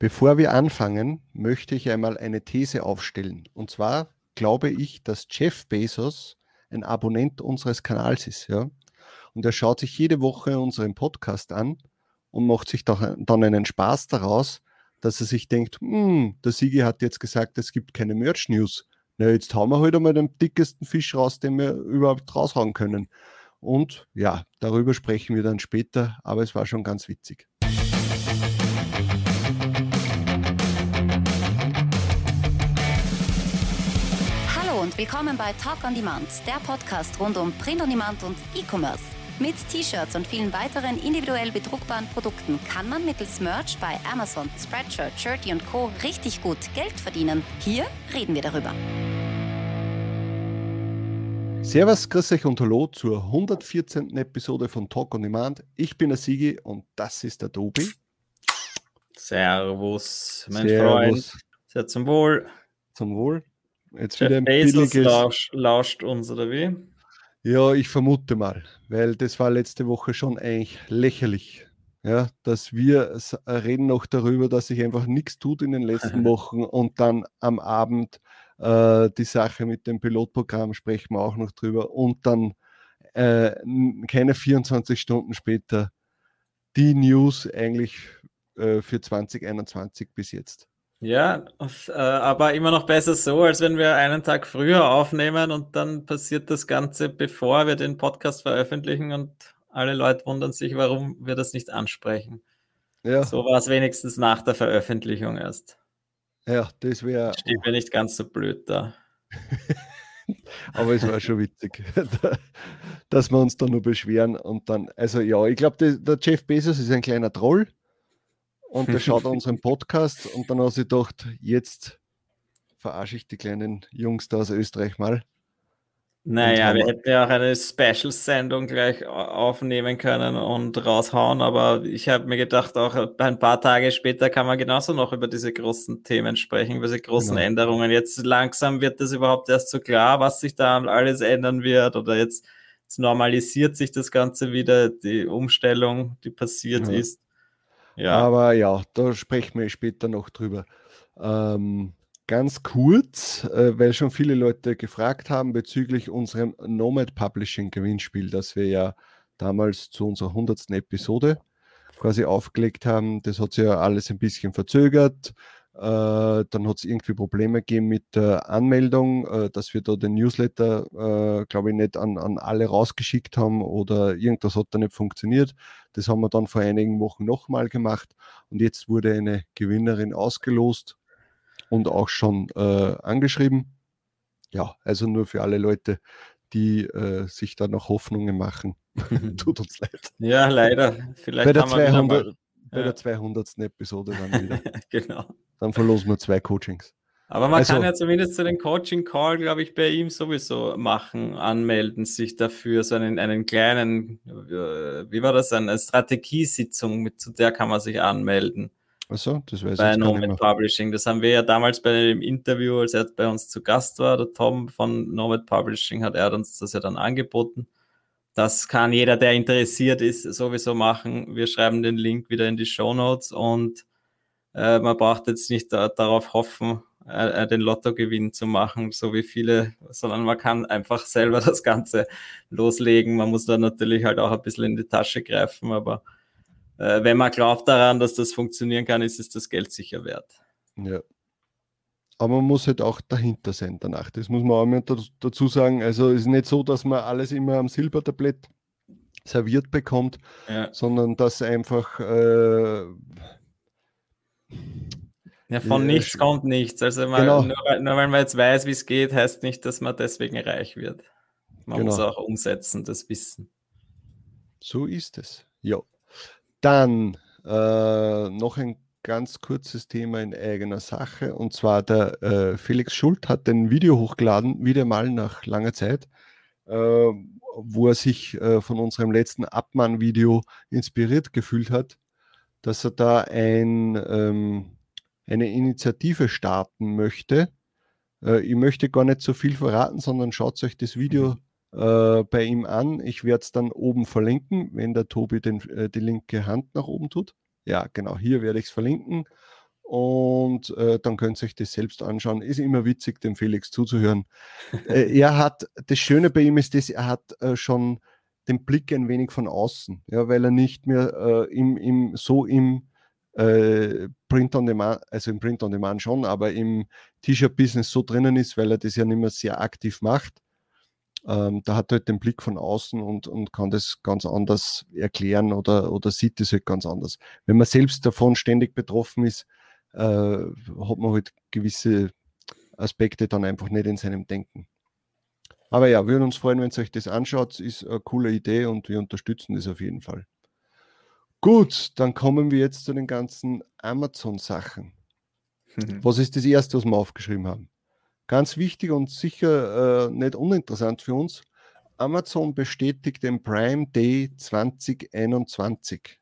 Bevor wir anfangen, möchte ich einmal eine These aufstellen. Und zwar glaube ich, dass Jeff Bezos ein Abonnent unseres Kanals ist. Ja? Und er schaut sich jede Woche unseren Podcast an und macht sich dann einen Spaß daraus, dass er sich denkt, hm, der Sigi hat jetzt gesagt, es gibt keine Merch-News. Na, jetzt hauen wir halt einmal den dickesten Fisch raus, den wir überhaupt raushauen können. Und ja, darüber sprechen wir dann später, aber es war schon ganz witzig. Willkommen bei Talk on Demand, der Podcast rund um Print on Demand und E-Commerce. Mit T-Shirts und vielen weiteren individuell bedruckbaren Produkten kann man mittels Merch bei Amazon, Spreadshirt, Shirty und Co. richtig gut Geld verdienen. Hier reden wir darüber. Servus, grüß euch und hallo zur 114. Episode von Talk on Demand. Ich bin der Sigi und das ist der Tobi. Servus, mein Servus. Freund. Sehr zum Wohl. Zum Wohl. Jetzt Jeff wieder ein Bezos billiges... lauscht, lauscht uns, oder wie? Ja, ich vermute mal, weil das war letzte Woche schon eigentlich lächerlich. Ja, dass wir reden noch darüber, dass sich einfach nichts tut in den letzten Wochen und dann am Abend äh, die Sache mit dem Pilotprogramm sprechen wir auch noch drüber und dann äh, keine 24 Stunden später die News eigentlich äh, für 2021 bis jetzt. Ja, äh, aber immer noch besser so, als wenn wir einen Tag früher aufnehmen und dann passiert das Ganze, bevor wir den Podcast veröffentlichen und alle Leute wundern sich, warum wir das nicht ansprechen. Ja. So war es wenigstens nach der Veröffentlichung erst. Ja, das wäre. Steht mir nicht ganz so blöd da. aber es war schon witzig, dass wir uns da nur beschweren und dann, also ja, ich glaube, der Jeff Bezos ist ein kleiner Troll und der schaut unseren Podcast und dann hat sie gedacht, jetzt verarsche ich die kleinen Jungs da aus Österreich mal. Naja, wir hätten ja auch eine Special-Sendung gleich aufnehmen können und raushauen, aber ich habe mir gedacht, auch ein paar Tage später kann man genauso noch über diese großen Themen sprechen, über diese großen genau. Änderungen. Jetzt langsam wird das überhaupt erst so klar, was sich da alles ändern wird oder jetzt, jetzt normalisiert sich das Ganze wieder, die Umstellung, die passiert ja. ist. Ja. Aber ja, da sprechen wir später noch drüber. Ähm, ganz kurz, äh, weil schon viele Leute gefragt haben bezüglich unserem Nomad Publishing Gewinnspiel, das wir ja damals zu unserer 100. Episode quasi aufgelegt haben. Das hat sich ja alles ein bisschen verzögert. Äh, dann hat es irgendwie Probleme gegeben mit der Anmeldung, äh, dass wir da den Newsletter, äh, glaube ich, nicht an, an alle rausgeschickt haben oder irgendwas hat da nicht funktioniert. Das haben wir dann vor einigen Wochen nochmal gemacht und jetzt wurde eine Gewinnerin ausgelost und auch schon äh, angeschrieben. Ja, also nur für alle Leute, die äh, sich da noch Hoffnungen machen. Tut uns leid. Ja, leider. Vielleicht bei der, 200, bei ja. der 200. Episode dann wieder. genau. Dann verlosen wir zwei Coachings. Aber man also, kann ja zumindest so den Coaching-Call, glaube ich, bei ihm sowieso machen, anmelden, sich dafür, so einen, einen kleinen, äh, wie war das, eine Strategiesitzung, mit, zu der kann man sich anmelden. Achso, das weiß bei ich Nomad Publishing. Das haben wir ja damals bei dem Interview, als er bei uns zu Gast war, der Tom von Nomad Publishing, hat er uns das ja dann angeboten. Das kann jeder, der interessiert ist, sowieso machen. Wir schreiben den Link wieder in die Show Notes und äh, man braucht jetzt nicht da, darauf hoffen, äh, äh, den Lottogewinn zu machen, so wie viele, sondern man kann einfach selber das Ganze loslegen. Man muss da natürlich halt auch ein bisschen in die Tasche greifen, aber äh, wenn man glaubt daran, dass das funktionieren kann, ist es das Geld sicher wert. Ja. Aber man muss halt auch dahinter sein danach. Das muss man auch mal dazu sagen. Also es ist nicht so, dass man alles immer am Silbertablett serviert bekommt, ja. sondern dass einfach äh, ja, von ja, nichts kommt nichts. Also man, genau. nur, nur, weil man jetzt weiß, wie es geht, heißt nicht, dass man deswegen reich wird. Man genau. muss auch umsetzen, das Wissen. So ist es. Ja. Dann äh, noch ein ganz kurzes Thema in eigener Sache. Und zwar der äh, Felix Schult hat ein Video hochgeladen, wieder mal nach langer Zeit, äh, wo er sich äh, von unserem letzten Abmann-Video inspiriert gefühlt hat, dass er da ein ähm, eine Initiative starten möchte. Äh, ich möchte gar nicht so viel verraten, sondern schaut euch das Video mhm. äh, bei ihm an. Ich werde es dann oben verlinken, wenn der Tobi den, äh, die linke Hand nach oben tut. Ja, genau, hier werde ich es verlinken. und äh, dann könnt ihr euch das selbst anschauen. Ist immer witzig, dem Felix zuzuhören. äh, er hat, das Schöne bei ihm ist, dass er hat äh, schon den Blick ein wenig von außen, ja, weil er nicht mehr im, im, so im äh, Print on Demand, also im Print on Demand schon, aber im T-Shirt-Business so drinnen ist, weil er das ja nicht mehr sehr aktiv macht. Ähm, da hat er halt den Blick von außen und, und kann das ganz anders erklären oder, oder sieht das halt ganz anders. Wenn man selbst davon ständig betroffen ist, äh, hat man halt gewisse Aspekte dann einfach nicht in seinem Denken. Aber ja, würden uns freuen, wenn ihr euch das anschaut. Ist eine coole Idee und wir unterstützen das auf jeden Fall. Gut, dann kommen wir jetzt zu den ganzen Amazon-Sachen. Mhm. Was ist das erste, was wir aufgeschrieben haben? Ganz wichtig und sicher äh, nicht uninteressant für uns. Amazon bestätigt den Prime Day 2021.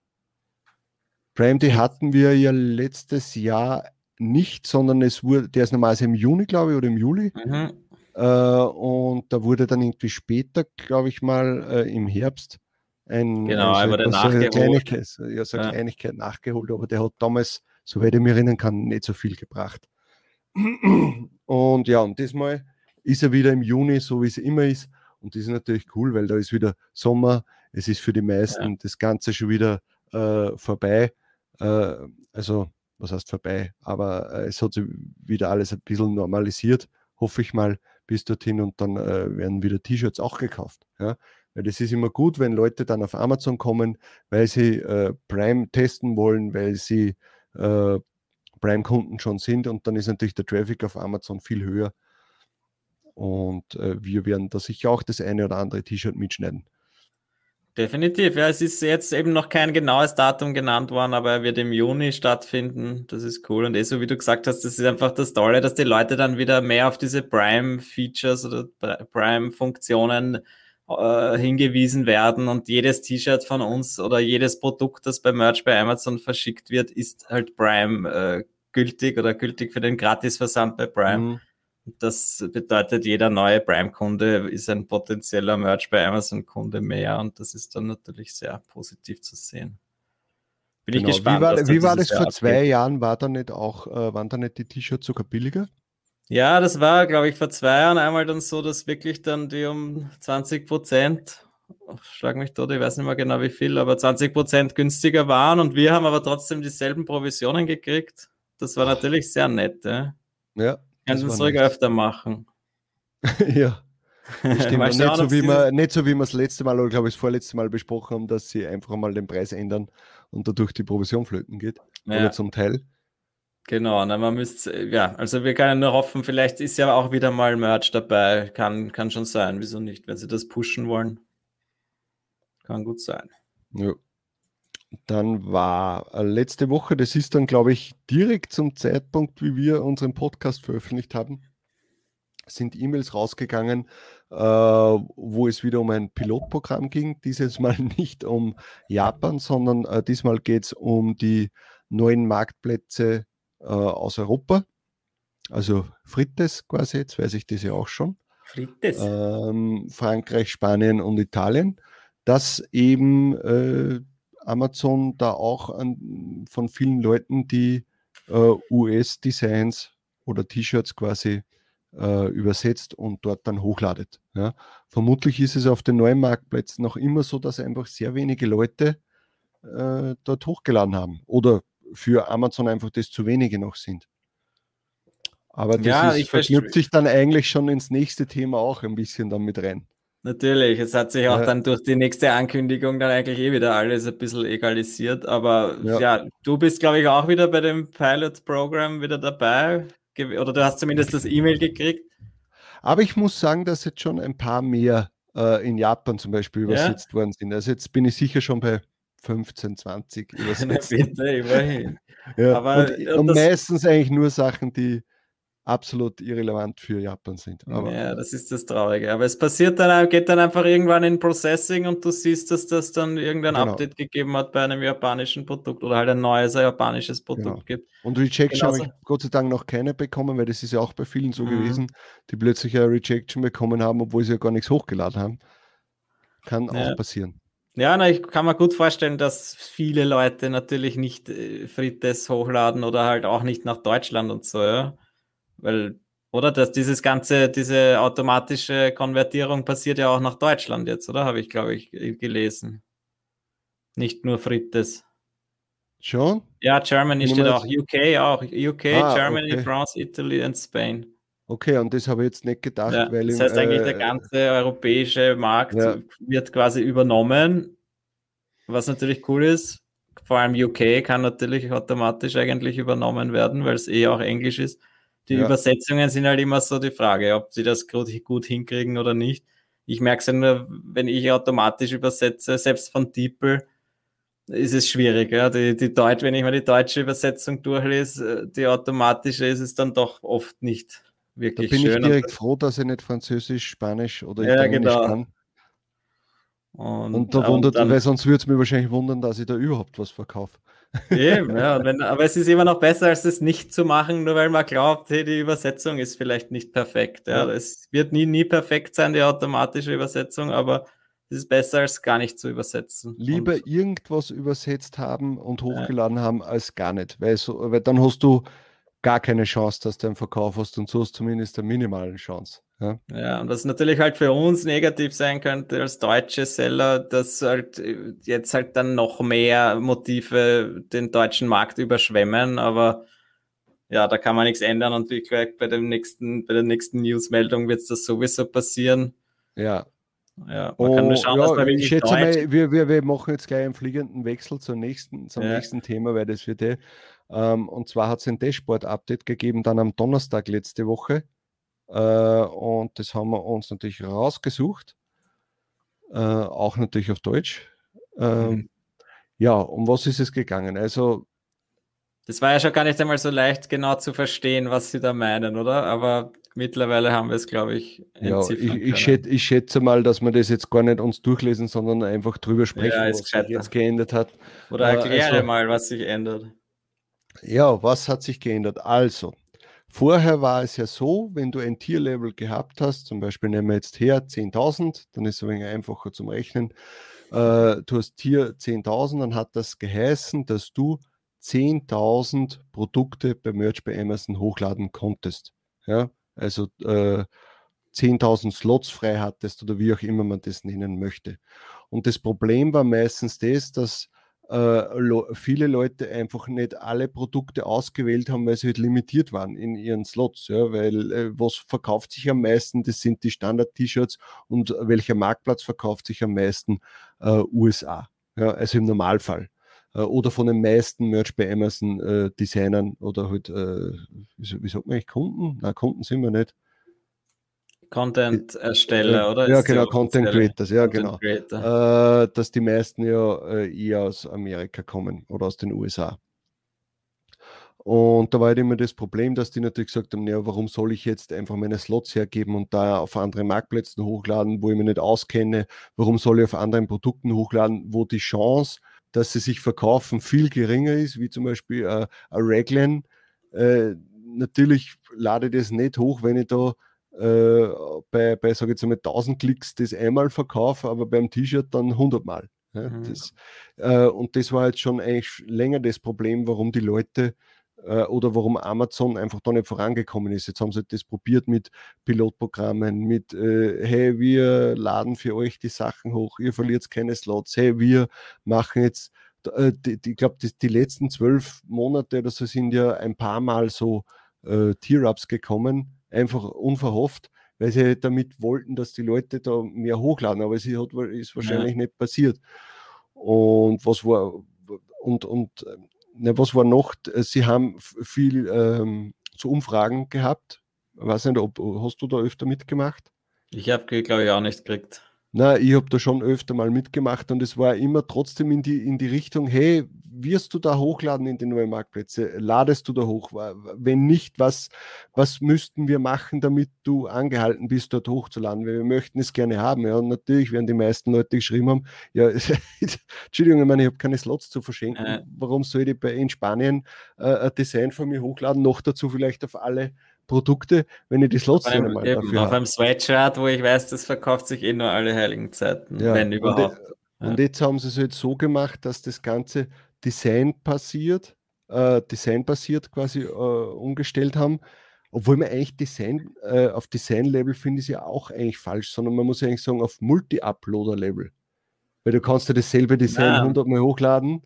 Prime Day hatten wir ja letztes Jahr nicht, sondern es wurde, der ist normalerweise im Juni, glaube ich, oder im Juli. Mhm. Äh, und da wurde dann irgendwie später, glaube ich mal, äh, im Herbst ein, genau, also aber so eine Kleinigkeit, ja, so eine ja. Kleinigkeit nachgeholt, aber der hat damals, soweit ich mich erinnern kann, nicht so viel gebracht. Und ja, und diesmal ist er wieder im Juni, so wie es immer ist. Und das ist natürlich cool, weil da ist wieder Sommer. Es ist für die meisten ja. das Ganze schon wieder äh, vorbei. Äh, also, was heißt vorbei? Aber äh, es hat sich wieder alles ein bisschen normalisiert, hoffe ich mal, bis dorthin. Und dann äh, werden wieder T-Shirts auch gekauft. Ja? Weil das ist immer gut, wenn Leute dann auf Amazon kommen, weil sie äh, Prime testen wollen, weil sie äh, Prime-Kunden schon sind und dann ist natürlich der Traffic auf Amazon viel höher. Und äh, wir werden da sicher auch das eine oder andere T-Shirt mitschneiden. Definitiv, ja, es ist jetzt eben noch kein genaues Datum genannt worden, aber er wird im Juni stattfinden. Das ist cool. Und eh so wie du gesagt hast, das ist einfach das Tolle, dass die Leute dann wieder mehr auf diese Prime-Features oder Prime-Funktionen äh, hingewiesen werden und jedes T-Shirt von uns oder jedes Produkt, das bei Merch bei Amazon verschickt wird, ist halt Prime äh, gültig oder gültig für den Gratisversand bei Prime. Mhm. Das bedeutet, jeder neue Prime-Kunde ist ein potenzieller Merch bei Amazon-Kunde mehr und das ist dann natürlich sehr positiv zu sehen. Bin genau. ich gespannt. Wie war, wie war das vor zwei Jahren? War da nicht auch, äh, waren da nicht die T-Shirts sogar billiger? Ja, das war, glaube ich, vor zwei Jahren einmal dann so, dass wirklich dann die um 20 Prozent, schlag mich tot, ich weiß nicht mehr genau wie viel, aber 20 Prozent günstiger waren und wir haben aber trotzdem dieselben Provisionen gekriegt. Das war natürlich sehr nett. Ja. ja Können es ruhig öfter machen. ja. Stimmt. nicht, so wie wir, nicht so wie wir das letzte Mal oder glaube ich das vorletzte Mal besprochen haben, dass sie einfach mal den Preis ändern und dadurch die Provision flöten geht. Ja. Oder zum Teil. Genau, na, man müsste, ja, also wir können nur hoffen, vielleicht ist ja auch wieder mal Merch dabei. Kann, kann schon sein, wieso nicht, wenn sie das pushen wollen. Kann gut sein. Ja. Dann war äh, letzte Woche, das ist dann, glaube ich, direkt zum Zeitpunkt, wie wir unseren Podcast veröffentlicht haben, sind E-Mails rausgegangen, äh, wo es wieder um ein Pilotprogramm ging. Dieses Mal nicht um Japan, sondern äh, diesmal geht es um die neuen Marktplätze äh, aus Europa. Also Frites quasi, jetzt weiß ich das ja auch schon. Frites. Ähm, Frankreich, Spanien und Italien. Dass eben äh, Amazon da auch an, von vielen Leuten die äh, US-Designs oder T-Shirts quasi äh, übersetzt und dort dann hochladet. Ja. Vermutlich ist es auf den neuen Marktplätzen noch immer so, dass einfach sehr wenige Leute äh, dort hochgeladen haben oder für Amazon einfach das zu wenige noch sind. Aber das ja, ist, verknüpft sich dann eigentlich schon ins nächste Thema auch ein bisschen damit rein. Natürlich, es hat sich auch ja. dann durch die nächste Ankündigung dann eigentlich eh wieder alles ein bisschen egalisiert. Aber ja, ja du bist, glaube ich, auch wieder bei dem Pilot-Programm wieder dabei. Oder du hast zumindest das E-Mail gekriegt. Aber ich muss sagen, dass jetzt schon ein paar mehr äh, in Japan zum Beispiel übersetzt worden sind. Also jetzt bin ich sicher schon bei 15, 20 übersetzt. Bitte, immerhin. Ja, Aber, und, und, und meistens eigentlich nur Sachen, die absolut irrelevant für Japan sind. Aber ja, das ist das Traurige. Aber es passiert dann, geht dann einfach irgendwann in Processing und du siehst, dass das dann irgendein genau. Update gegeben hat bei einem japanischen Produkt oder halt ein neues japanisches Produkt genau. gibt. Und Rejection habe ich Gott sei Dank noch keine bekommen, weil das ist ja auch bei vielen so mhm. gewesen, die plötzlich eine Rejection bekommen haben, obwohl sie ja gar nichts hochgeladen haben. Kann ja. auch passieren. Ja, na, ich kann mir gut vorstellen, dass viele Leute natürlich nicht äh, Frites hochladen oder halt auch nicht nach Deutschland und so, ja. Weil, oder? Dass dieses ganze, diese automatische Konvertierung passiert ja auch nach Deutschland jetzt, oder? Habe ich, glaube ich, gelesen. Nicht nur Frites. Schon? Ja, Germany steht auch, UK auch, UK, ah, Germany, okay. France, Italy und Spain. Okay, und das habe ich jetzt nicht gedacht, ja, weil das heißt eigentlich, äh, der ganze europäische Markt ja. wird quasi übernommen, was natürlich cool ist. Vor allem UK kann natürlich automatisch eigentlich übernommen werden, weil es eh auch Englisch ist. Die ja. Übersetzungen sind halt immer so die Frage, ob sie das gut, gut hinkriegen oder nicht. Ich merke es ja nur, wenn ich automatisch übersetze, selbst von DeepL, ist es schwierig. Ja? Die, die Deutsch, wenn ich mal die deutsche Übersetzung durchlese, die automatische, ist es dann doch oft nicht wirklich da bin schön. ich direkt froh, dass ich nicht Französisch, Spanisch oder ja, Italienisch genau. kann. Und, und da wundert, und dann, weil sonst würde es mir wahrscheinlich wundern, dass ich da überhaupt was verkaufe. Eben, ja, wenn, aber es ist immer noch besser, als es nicht zu machen, nur weil man glaubt, hey, die Übersetzung ist vielleicht nicht perfekt. Ja. ja. Es wird nie, nie perfekt sein, die automatische Übersetzung, aber es ist besser, als gar nicht zu übersetzen. Lieber und, irgendwas übersetzt haben und hochgeladen ja. haben, als gar nicht. Weil, so, weil dann hast du gar keine Chance, dass du einen Verkauf hast und so hast zumindest eine minimale Chance. Ja. ja, und was natürlich halt für uns negativ sein könnte als deutsche Seller, dass halt jetzt halt dann noch mehr Motive den deutschen Markt überschwemmen, aber ja, da kann man nichts ändern und wie gesagt, bei dem nächsten, bei der nächsten Newsmeldung wird es das sowieso passieren. Ja. Ja, man oh, kann nur schauen, ja, dass man ich schätze mal, wir, wir, wir machen jetzt gleich einen fliegenden Wechsel zum nächsten, zum ja. nächsten Thema, weil das wird eh ähm, und zwar hat es ein Dashboard-Update gegeben, dann am Donnerstag letzte Woche. Äh, und das haben wir uns natürlich rausgesucht. Äh, auch natürlich auf Deutsch. Ähm, mhm. Ja, um was ist es gegangen? Also. Das war ja schon gar nicht einmal so leicht, genau zu verstehen, was Sie da meinen, oder? Aber mittlerweile haben wir es, glaube ich, ja, ich, ich, schätze, ich, schätze mal, dass wir das jetzt gar nicht uns durchlesen, sondern einfach drüber sprechen, ja, was sich jetzt geändert hat. Oder äh, erkläre also, mal, was sich ändert. Ja, was hat sich geändert? Also, vorher war es ja so, wenn du ein Tierlevel gehabt hast, zum Beispiel nehmen wir jetzt her 10.000, dann ist es ein wenig einfacher zum Rechnen. Äh, du hast Tier 10.000, dann hat das geheißen, dass du 10.000 Produkte bei Merch bei Amazon hochladen konntest. Ja, also äh, 10.000 Slots frei hattest oder wie auch immer man das nennen möchte. Und das Problem war meistens das, dass viele Leute einfach nicht alle Produkte ausgewählt haben, weil sie halt limitiert waren in ihren Slots. Ja, weil äh, was verkauft sich am meisten, das sind die Standard-T-Shirts und welcher Marktplatz verkauft sich am meisten? Äh, USA. Ja, also im Normalfall. Äh, oder von den meisten Merch bei Amazon äh, Designern oder halt, äh, wie, wie sagt man eigentlich, Kunden? Nein, Kunden sind wir nicht. Content-Ersteller, oder? Ja, genau, Content Creators, ja, Content genau. Creator. Äh, dass die meisten ja äh, eher aus Amerika kommen oder aus den USA. Und da war halt immer das Problem, dass die natürlich gesagt haben, ja, warum soll ich jetzt einfach meine Slots hergeben und da auf andere Marktplätzen hochladen, wo ich mich nicht auskenne? Warum soll ich auf anderen Produkten hochladen, wo die Chance, dass sie sich verkaufen, viel geringer ist, wie zum Beispiel äh, ein Raglan. Äh, natürlich lade ich das nicht hoch, wenn ich da äh, bei, bei sage ich jetzt mal, 1000 Klicks das einmal verkaufe, aber beim T-Shirt dann 100 Mal. Ja, mhm. das, äh, und das war jetzt schon eigentlich länger das Problem, warum die Leute äh, oder warum Amazon einfach da nicht vorangekommen ist. Jetzt haben sie das probiert mit Pilotprogrammen, mit äh, hey, wir laden für euch die Sachen hoch, ihr verliert keine Slots, hey, wir machen jetzt äh, die, die, ich glaube, die letzten zwölf Monate oder so sind ja ein paar Mal so äh, Tier-Ups gekommen, einfach unverhofft, weil sie damit wollten, dass die Leute da mehr hochladen, aber es hat, ist wahrscheinlich ja. nicht passiert. Und was war und, und ne, was war noch? Sie haben viel ähm, zu Umfragen gehabt. Ich weiß nicht, ob hast du da öfter mitgemacht? Ich habe, glaube ich, auch nicht gekriegt. Na, ich habe da schon öfter mal mitgemacht und es war immer trotzdem in die, in die Richtung, hey, wirst du da hochladen in die neuen Marktplätze? Ladest du da hoch? Wenn nicht, was, was müssten wir machen, damit du angehalten bist, dort hochzuladen? Weil wir möchten es gerne haben. Ja, und natürlich werden die meisten Leute geschrieben haben, ja, Entschuldigung, ich meine, ich habe keine Slots zu verschenken. Äh. Warum soll ich bei, in Spanien äh, ein Design von mir hochladen? Noch dazu vielleicht auf alle Produkte, wenn ich die Slots einem, mal eben, dafür Auf habe. einem Sweatshirt, wo ich weiß, das verkauft sich eh nur alle heiligen Zeiten, ja, wenn überhaupt. Ja. Und jetzt haben sie es halt so gemacht, dass das Ganze Design passiert, äh, Design basiert quasi äh, umgestellt haben. Obwohl man eigentlich Design, äh, auf Design-Level finde ich es ja auch eigentlich falsch, sondern man muss ja eigentlich sagen auf Multi-Uploader-Level. Weil du kannst ja dasselbe Design Nein. 100 Mal hochladen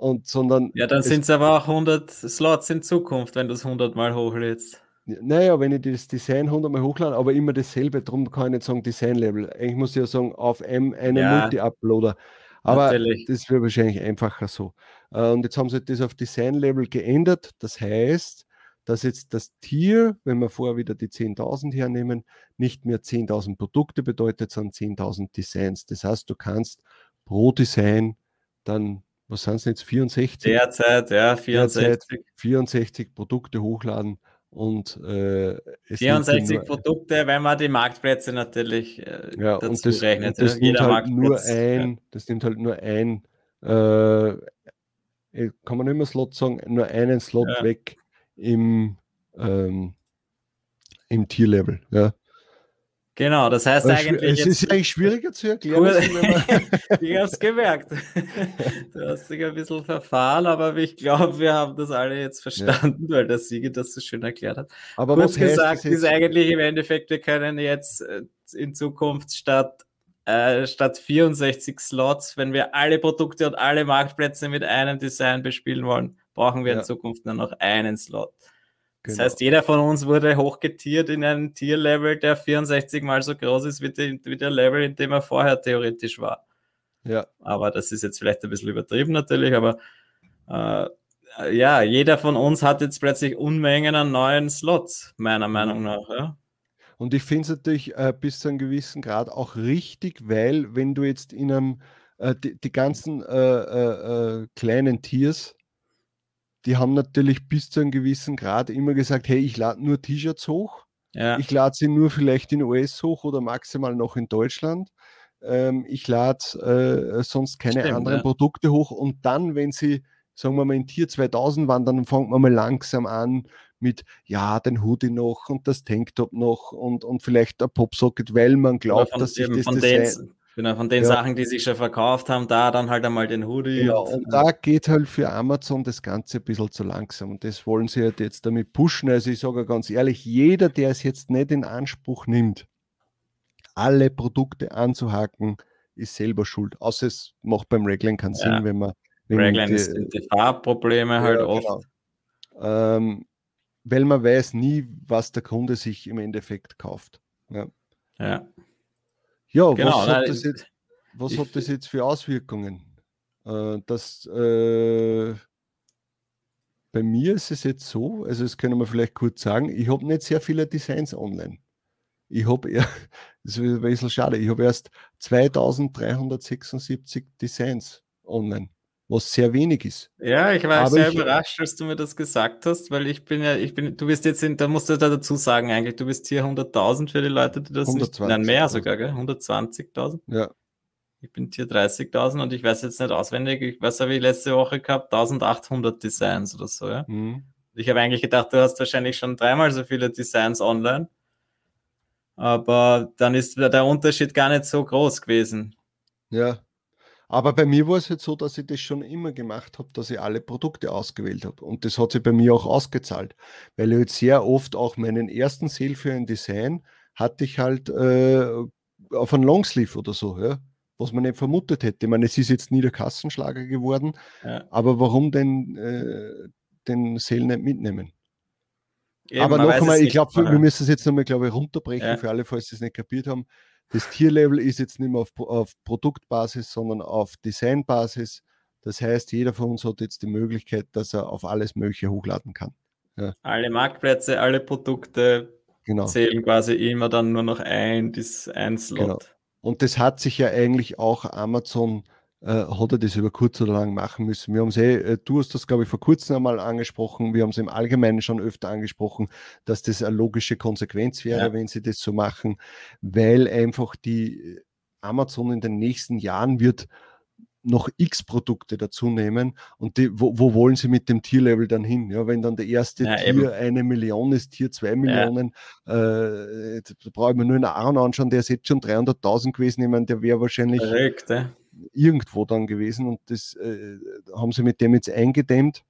und sondern. Ja, dann sind es aber auch 100 Slots in Zukunft, wenn du es 100 Mal hochlädst. Naja, wenn ich das Design 100 Mal hochlade, aber immer dasselbe, darum kann ich nicht sagen Design-Level. Eigentlich muss ich ja sagen, auf einem, einem ja, Multi-Uploader. Aber natürlich. das wäre wahrscheinlich einfacher so. Äh, und jetzt haben sie das auf Design-Level geändert. Das heißt, dass jetzt das Tier, wenn wir vorher wieder die 10.000 hernehmen, nicht mehr 10.000 Produkte bedeutet, sondern 10.000 Designs. Das heißt, du kannst pro Design dann, was sind es jetzt, 64? Derzeit, ja, 64. Derzeit 64 Produkte hochladen und äh, 64 nur, Produkte, wenn man die Marktplätze natürlich äh, ja, dazu das, rechnet. Das ja, nimmt halt nur ein, ja. das nimmt halt nur ein, äh, kann man nicht mehr Slot sagen, nur einen Slot ja. weg im, ähm, im Tier-Level. Ja. Genau, das heißt eigentlich. Es ist eigentlich schwieriger zu erklären. ich habe es gemerkt. Du hast dich ein bisschen verfahren, aber ich glaube, wir haben das alle jetzt verstanden, ja. weil der Siege das so schön erklärt hat. Aber Kurz gesagt ist eigentlich im Endeffekt, wir können jetzt äh, in Zukunft statt, äh, statt 64 Slots, wenn wir alle Produkte und alle Marktplätze mit einem Design bespielen wollen, brauchen wir ja. in Zukunft nur noch einen Slot. Das genau. heißt, jeder von uns wurde hochgetiert in ein Tierlevel, der 64 mal so groß ist wie, die, wie der Level, in dem er vorher theoretisch war. Ja. Aber das ist jetzt vielleicht ein bisschen übertrieben natürlich, aber äh, ja, jeder von uns hat jetzt plötzlich Unmengen an neuen Slots, meiner Meinung mhm. nach. Ja. Und ich finde es natürlich äh, bis zu einem gewissen Grad auch richtig, weil wenn du jetzt in einem, äh, die, die, ganzen äh, äh, äh kleinen Tiers, die haben natürlich bis zu einem gewissen Grad immer gesagt, hey, ich lade nur T-Shirts hoch. Ja. Ich lade sie nur vielleicht in US hoch oder maximal noch in Deutschland. Ähm, ich lade äh, sonst keine Stimmt, anderen ja. Produkte hoch. Und dann, wenn sie, sagen wir mal, in Tier 2000 waren, dann fängt man mal langsam an mit, ja, den Hoodie noch und das Tanktop noch und, und vielleicht ein Popsocket, weil man glaubt, dass sich das Design, Genau, von den ja. Sachen, die sich schon verkauft haben, da dann halt einmal den Hoodie. Genau, und, und, da geht halt für Amazon das Ganze ein bisschen zu langsam. Und das wollen sie halt jetzt damit pushen. Also ich sage ganz ehrlich, jeder, der es jetzt nicht in Anspruch nimmt, alle Produkte anzuhaken, ist selber schuld. Außer es macht beim Reglen keinen ja. Sinn, wenn man. Wenn Reglen ist die Farbprobleme halt ja, oft. Genau. Ähm, weil man weiß nie, was der Kunde sich im Endeffekt kauft. Ja. ja. Ja, genau, was, hat, das jetzt, was hat das jetzt für Auswirkungen? Äh, das, äh, bei mir ist es jetzt so, also das können wir vielleicht kurz sagen, ich habe nicht sehr viele Designs online. Ich habe das ist ein bisschen schade, ich habe erst 2376 Designs online was sehr wenig ist. Ja, ich war Aber sehr ich, überrascht, als du mir das gesagt hast, weil ich bin ja, ich bin, du bist jetzt in, da musst du da dazu sagen eigentlich, du bist hier 100.000 für die Leute, die das 120, nicht, nein, mehr sogar, gell? 120.000? Ja. Ich bin hier 30.000 und ich weiß jetzt nicht auswendig, ich weiß, habe ich letzte Woche gehabt, 1800 Designs oder so, ja. Mhm. Ich habe eigentlich gedacht, du hast wahrscheinlich schon dreimal so viele Designs online. Aber dann ist der Unterschied gar nicht so groß gewesen. Ja, aber bei mir war es jetzt so, dass ich das schon immer gemacht habe, dass ich alle Produkte ausgewählt habe. Und das hat sich bei mir auch ausgezahlt, weil ich jetzt sehr oft auch meinen ersten Sale für ein Design hatte ich halt äh, auf einen Longsleeve oder so, ja, was man nicht vermutet hätte. Ich meine, es ist jetzt nie der Kassenschlager geworden, ja. aber warum denn äh, den Sale nicht mitnehmen? Eben, aber noch einmal, ich glaube, wir müssen es jetzt nochmal, glaube ich, runterbrechen ja. für alle, falls sie es nicht kapiert haben. Das Tierlevel ist jetzt nicht mehr auf, auf Produktbasis, sondern auf Designbasis. Das heißt, jeder von uns hat jetzt die Möglichkeit, dass er auf alles Mögliche hochladen kann. Ja. Alle Marktplätze, alle Produkte genau. zählen quasi immer dann nur noch ein, das ein Slot. Genau. Und das hat sich ja eigentlich auch Amazon hat er das über kurz oder lang machen müssen. Wir haben eh, äh, du hast das, glaube ich, vor kurzem einmal angesprochen, wir haben es im Allgemeinen schon öfter angesprochen, dass das eine logische Konsequenz wäre, ja. wenn sie das so machen, weil einfach die äh, Amazon in den nächsten Jahren wird noch x Produkte dazu nehmen und die, wo, wo, wollen sie mit dem Tierlevel dann hin? Ja, wenn dann der erste ja, Tier eben. eine Million ist, Tier zwei Millionen, ja. äh, da brauche ich mir nur einen Aaron anschauen, der ist jetzt schon 300.000 gewesen, ich meine, der wäre wahrscheinlich Verrückt, ja irgendwo dann gewesen und das äh, haben sie mit dem jetzt eingedämmt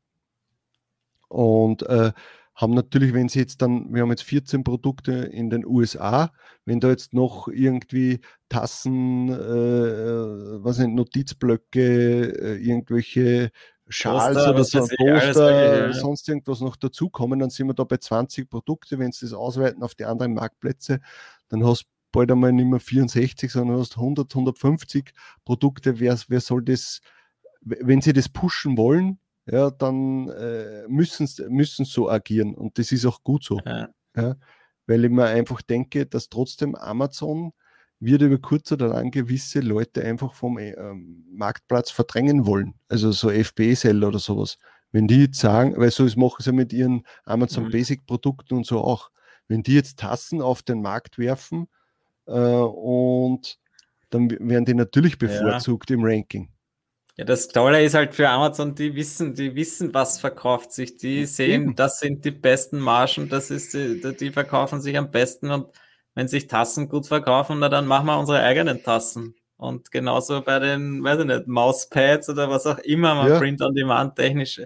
und äh, haben natürlich, wenn sie jetzt dann, wir haben jetzt 14 Produkte in den USA, wenn da jetzt noch irgendwie Tassen, äh, was sind Notizblöcke, äh, irgendwelche Schals Poster, oder so, Poster, ja. sonst irgendwas noch dazukommen, dann sind wir da bei 20 Produkte. Wenn sie das ausweiten auf die anderen Marktplätze, dann hast du bald einmal nicht mehr 64, sondern hast 100, 150 Produkte. Wer, wer soll das, wenn sie das pushen wollen, ja, dann äh, müssen sie so agieren und das ist auch gut so. Ja. ja. weil ich mir einfach denke, dass trotzdem Amazon wird über kurz oder lang gewisse Leute einfach vom äh, Marktplatz verdrängen wollen. Also so FBA-Seller oder sowas. Wenn die jetzt sagen, weil so ist machen sie mit ihren Amazon mhm. Basic Produkten und so auch. Wenn die jetzt Tassen auf den Markt werfen äh, und dann werden die natürlich bevorzugt ja. im Ranking. Ja, das Tolle ist halt für Amazon, die wissen, die wissen, was verkauft sich. Die sehen, das sind die besten Margen, das ist die, die verkaufen sich am besten und wenn sich Tassen gut verkaufen, na, dann machen wir unsere eigenen Tassen. Und genauso bei den, weiß ich nicht, Mauspads oder was auch immer man ja. Print-on-Demand technisch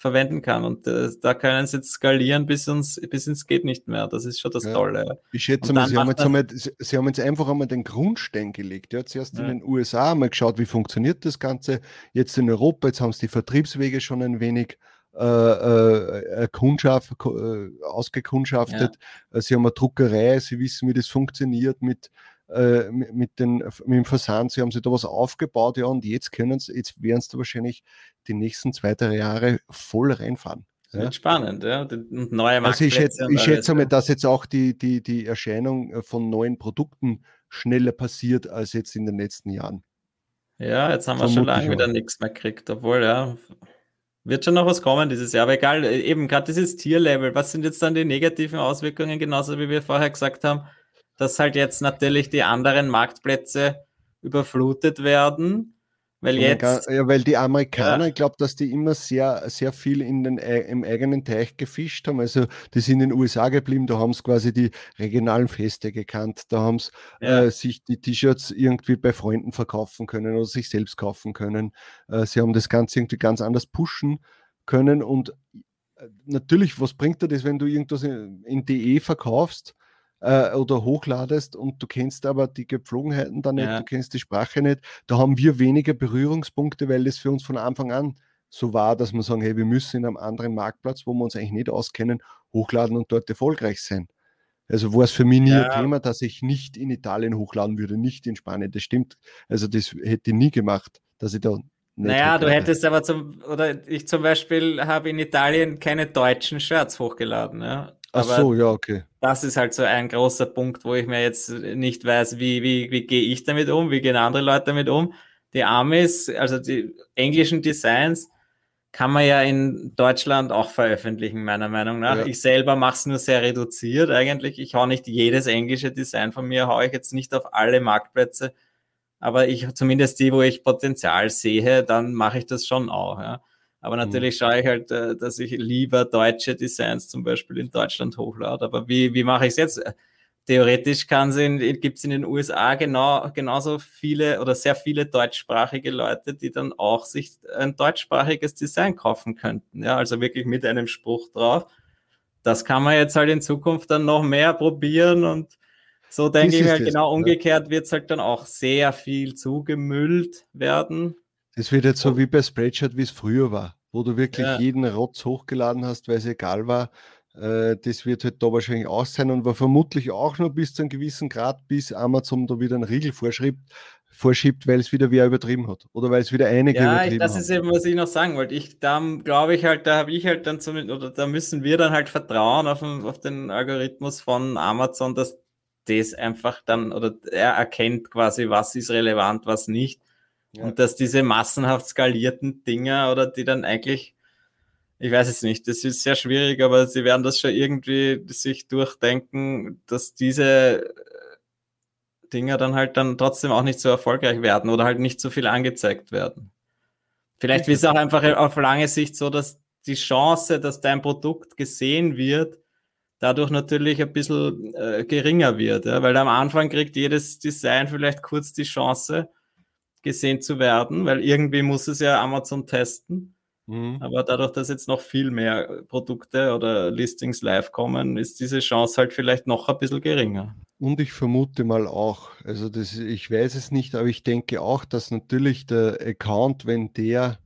verwenden kann. Und äh, da können sie jetzt skalieren bis uns, bis ins geht nicht mehr. Das ist schon das ja. Tolle. Ich schätze mal sie, haben jetzt einmal, sie haben jetzt einfach einmal den Grundstein gelegt. Ja, zuerst ja. in den USA einmal geschaut, wie funktioniert das Ganze. Jetzt in Europa, jetzt haben sie die Vertriebswege schon ein wenig äh, äh, Kundschaft, äh, ausgekundschaftet. Ja. Sie haben eine Druckerei, sie wissen, wie das funktioniert mit, äh, mit, den, mit dem Versand. Sie haben sich da was aufgebaut, ja, und jetzt können sie, jetzt werden sie da wahrscheinlich die nächsten zwei, drei Jahre voll reinfahren. Das wird spannend, ja. Und neue Also ich schätze, ich schätze mal, dass jetzt auch die, die, die Erscheinung von neuen Produkten schneller passiert als jetzt in den letzten Jahren. Ja, jetzt haben wir schon lange wieder nichts mehr gekriegt, obwohl, ja, wird schon noch was kommen dieses Jahr, aber egal, äh, eben gerade dieses Tierlevel, was sind jetzt dann die negativen Auswirkungen, genauso wie wir vorher gesagt haben, dass halt jetzt natürlich die anderen Marktplätze überflutet werden weil jetzt. Ja, weil die Amerikaner, ja. ich glaube, dass die immer sehr, sehr viel in den, im eigenen Teich gefischt haben. Also, die sind in den USA geblieben, da haben sie quasi die regionalen Feste gekannt. Da haben sie ja. äh, sich die T-Shirts irgendwie bei Freunden verkaufen können oder sich selbst kaufen können. Äh, sie haben das Ganze irgendwie ganz anders pushen können. Und äh, natürlich, was bringt dir das, wenn du irgendwas in, in DE verkaufst? Äh, oder hochladest und du kennst aber die Gepflogenheiten da nicht, ja. du kennst die Sprache nicht, da haben wir weniger Berührungspunkte, weil das für uns von Anfang an so war, dass wir sagen, hey, wir müssen in einem anderen Marktplatz, wo wir uns eigentlich nicht auskennen, hochladen und dort erfolgreich sein. Also war es für mich nie ja. ein Thema, dass ich nicht in Italien hochladen würde, nicht in Spanien. Das stimmt. Also das hätte ich nie gemacht, dass ich da naja, du hättest aber zum, oder ich zum Beispiel habe in Italien keine deutschen Shirts hochgeladen. Ja. Ach so, ja, okay. Das ist halt so ein großer Punkt, wo ich mir jetzt nicht weiß, wie, wie, wie gehe ich damit um, wie gehen andere Leute damit um. Die Amis, also die englischen Designs, kann man ja in Deutschland auch veröffentlichen, meiner Meinung nach. Ja. Ich selber mache es nur sehr reduziert eigentlich. Ich hau nicht jedes englische Design von mir, haue ich jetzt nicht auf alle Marktplätze, aber ich zumindest die, wo ich Potenzial sehe, dann mache ich das schon auch. Ja. Aber mhm. natürlich schaue ich halt, äh, dass ich lieber deutsche Designs zum Beispiel in Deutschland hochlade. Aber wie, wie mache ich es jetzt? Theoretisch gibt es in den USA genau, genauso viele oder sehr viele deutschsprachige Leute, die dann auch sich ein deutschsprachiges Design kaufen könnten. Ja, also wirklich mit einem Spruch drauf. Das kann man jetzt halt in Zukunft dann noch mehr probieren und so denke ich halt genau umgekehrt wird es halt dann auch sehr viel zugemüllt werden das wird jetzt so wie bei Spreadshirt, wie es früher war, wo du wirklich ja. jeden Rotz hochgeladen hast, weil es egal war. Äh, das wird halt da wahrscheinlich auch sein und war vermutlich auch nur bis zu einem gewissen Grad, bis Amazon da wieder einen Riegel vorschreibt, vorschiebt, weil es wieder wer übertrieben hat oder weil es wieder einige ja, übertrieben das haben. ist eben, was ich noch sagen wollte. Ich, da glaube ich halt, da habe ich halt dann zumindest, oder da müssen wir dann halt vertrauen auf den, auf den Algorithmus von Amazon, dass das einfach dann, oder er erkennt quasi, was ist relevant, was nicht ja. Und dass diese massenhaft skalierten Dinger oder die dann eigentlich, ich weiß es nicht, das ist sehr schwierig, aber sie werden das schon irgendwie sich durchdenken, dass diese äh, Dinger dann halt dann trotzdem auch nicht so erfolgreich werden oder halt nicht so viel angezeigt werden. Vielleicht ist es auch einfach auf lange Sicht so, dass die Chance, dass dein Produkt gesehen wird, dadurch natürlich ein bisschen äh, geringer wird, ja? weil am Anfang kriegt jedes Design vielleicht kurz die Chance gesehen zu werden, weil irgendwie muss es ja Amazon testen. Mhm. Aber dadurch, dass jetzt noch viel mehr Produkte oder Listings live kommen, ist diese Chance halt vielleicht noch ein bisschen geringer. Und ich vermute mal auch, also das, ich weiß es nicht, aber ich denke auch, dass natürlich der Account, wenn der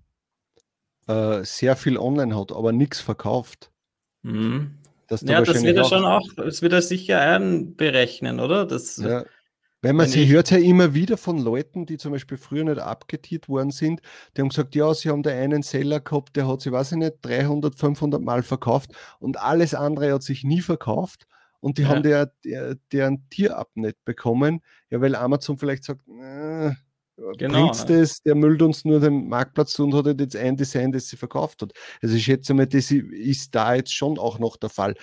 äh, sehr viel online hat, aber nichts verkauft. Mhm. Da ja, das wird er schon auch, das wird er sicher einberechnen, oder? Das, ja. Wenn man sie hört ja immer wieder von Leuten, die zum Beispiel früher nicht abgetiert worden sind, die haben gesagt, ja, sie haben da einen Seller gehabt, der hat sich, weiß ich nicht, 300, 500 Mal verkauft und alles andere hat sich nie verkauft und die ja. haben der, der, deren Tier nicht bekommen, ja, weil Amazon vielleicht sagt, äh, genau. bringt's das, der müllt uns nur den Marktplatz zu und hat jetzt ein Design, das sie verkauft hat. Also ich schätze mal, das ist da jetzt schon auch noch der Fall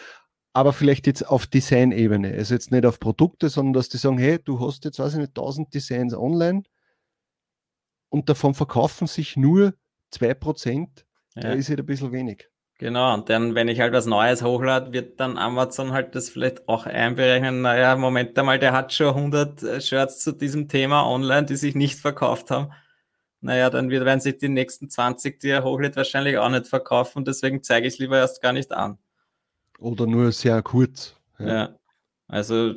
aber vielleicht jetzt auf Design-Ebene. Also jetzt nicht auf Produkte, sondern dass die sagen, hey, du hast jetzt, weiß ich nicht, 1000 Designs online und davon verkaufen sich nur 2%. Ja. Da ist halt ein bisschen wenig. Genau, und dann, wenn ich halt was Neues hochlade, wird dann Amazon halt das vielleicht auch einberechnen. Naja, Moment einmal, der hat schon 100 äh, Shirts zu diesem Thema online, die sich nicht verkauft haben. Naja, dann werden sich die nächsten 20, die er hochlädt, wahrscheinlich auch nicht verkaufen. Deswegen zeige ich es lieber erst gar nicht an. Oder nur sehr kurz. Ja, ja. also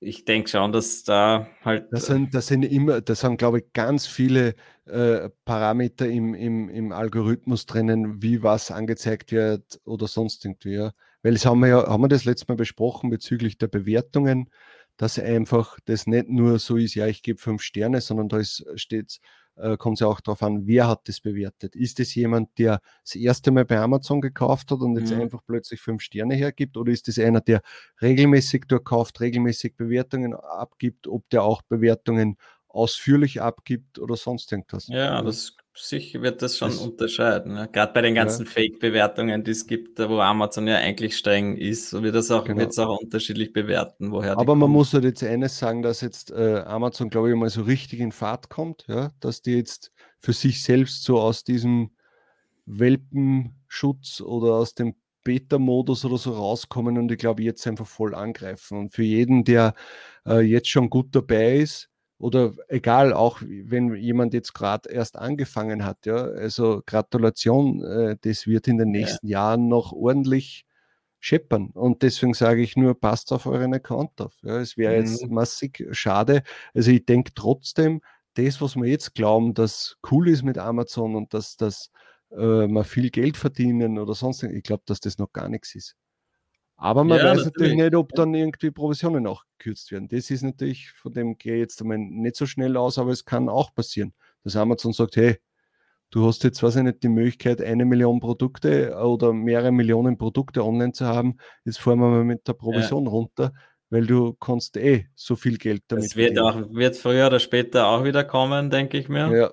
ich denke schon, dass da halt. Das sind, das sind immer, das sind, glaube ich, ganz viele äh, Parameter im, im, im Algorithmus drinnen, wie was angezeigt wird oder sonst irgendwie. Ja. Weil das haben wir ja, haben wir das letzte Mal besprochen bezüglich der Bewertungen, dass einfach das nicht nur so ist, ja, ich gebe fünf Sterne, sondern da steht äh, kommt es ja auch darauf an, wer hat das bewertet. Ist es jemand, der das erste Mal bei Amazon gekauft hat und jetzt mhm. einfach plötzlich fünf Sterne hergibt? Oder ist es einer, der regelmäßig dort kauft, regelmäßig Bewertungen abgibt, ob der auch Bewertungen ausführlich abgibt oder sonst irgendwas? Ja, das sich wird das schon das, unterscheiden. Ne? Gerade bei den ganzen ja. Fake-Bewertungen, die es gibt, wo Amazon ja eigentlich streng ist, wird es auch, genau. auch unterschiedlich bewerten, woher Aber man kommen. muss halt jetzt eines sagen, dass jetzt äh, Amazon, glaube ich, mal so richtig in Fahrt kommt, ja? dass die jetzt für sich selbst so aus diesem Welpenschutz oder aus dem Beta-Modus oder so rauskommen und ich glaube, jetzt einfach voll angreifen. Und für jeden, der äh, jetzt schon gut dabei ist, oder egal, auch wenn jemand jetzt gerade erst angefangen hat, ja, also Gratulation, äh, das wird in den nächsten ja. Jahren noch ordentlich scheppern. Und deswegen sage ich nur, passt auf euren Account auf. Ja, es wäre mhm. jetzt massig schade. Also ich denke trotzdem, das, was wir jetzt glauben, dass cool ist mit Amazon und dass, dass äh, wir viel Geld verdienen oder sonst, ich glaube, dass das noch gar nichts ist. Aber man ja, weiß natürlich. natürlich nicht, ob dann irgendwie Provisionen auch gekürzt werden. Das ist natürlich, von dem gehe ich jetzt einmal nicht so schnell aus, aber es kann auch passieren, dass Amazon sagt, hey, du hast jetzt, weiß ich nicht, die Möglichkeit, eine Million Produkte oder mehrere Millionen Produkte online zu haben, jetzt fahren wir mal mit der Provision ja. runter, weil du kannst eh so viel Geld damit Das wird, auch, wird früher oder später auch wieder kommen, denke ich mir. Ja,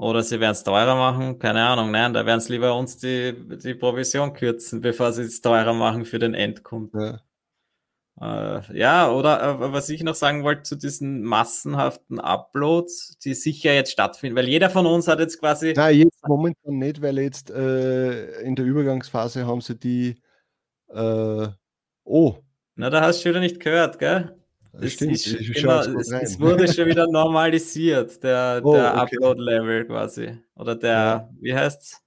oder sie werden es teurer machen, keine Ahnung. Nein, da werden sie lieber uns die, die Provision kürzen, bevor sie es teurer machen für den Endkunden. Ja, äh, ja oder äh, was ich noch sagen wollte zu diesen massenhaften Uploads, die sicher jetzt stattfinden, weil jeder von uns hat jetzt quasi. Nein, jetzt momentan nicht, weil jetzt äh, in der Übergangsphase haben sie die. Äh, oh. Na, da hast du wieder nicht gehört, gell? Es, Stimmt, ist, es, es, wurde schon wieder normalisiert, der, oh, der okay. Upload-Level quasi. Oder der, ja. wie heißt's?